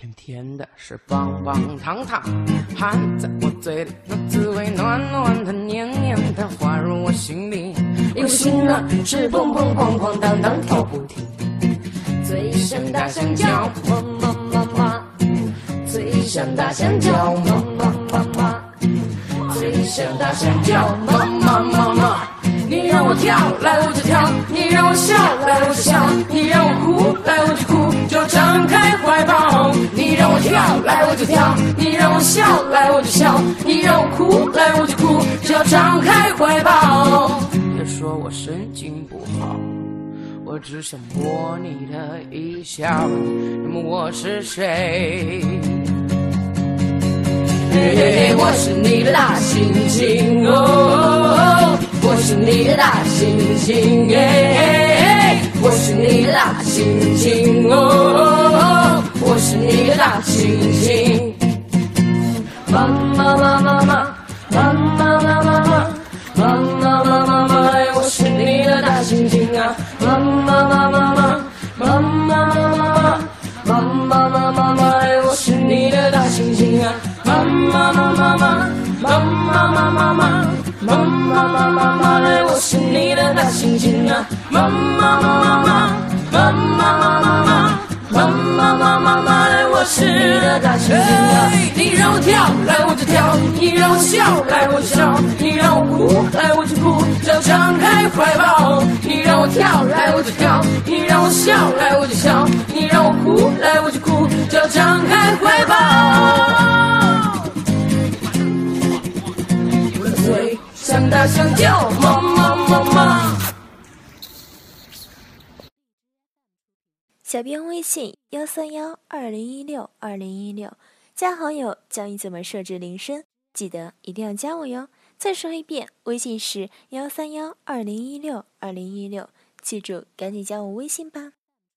甜甜的，是棒棒糖糖，含在我嘴里，那滋味暖暖的、黏黏的，滑入我心里。我心啊，是砰砰哐哐当当跳不停。最像大香蕉，么么么么，最像大香蕉，么么么么，最像大香蕉，么么么么。你让我跳，来我就跳；你让我笑，来我就笑；你让我哭，来我就哭，就跳；你让我笑，来我就笑；你让我哭，来我就哭，只要张开怀抱。别说我神经不好，我只想摸你的一笑。那么我是谁？嘿嘿嘿，我是你的大猩猩哦，我是你的大猩猩耶，我是你的大猩猩哦，大猩猩。妈妈妈妈妈，妈妈妈妈妈，妈妈妈妈妈，我是你的大猩猩啊！妈妈妈妈妈，妈妈妈妈妈，妈妈妈妈妈，我是你的大猩猩啊！妈妈妈妈妈，妈妈妈妈妈，妈妈妈妈妈，我是你的大猩猩啊！妈妈妈妈妈，妈妈妈妈妈，妈妈妈妈妈，你的！你让我跳，来我就跳；你让我笑，来我就笑；你让我哭，来我就哭，就要张开怀抱。你让我跳，来我就跳；你让我笑，来我就笑；你让我哭，来我就哭，就要张开怀抱。我的嘴像大香蕉，么么小编微信幺三幺二零一六二零一六，加好友教你怎么设置铃声，记得一定要加我哟。再说一遍，微信是幺三幺二零一六二零一六，记住赶紧加我微信吧。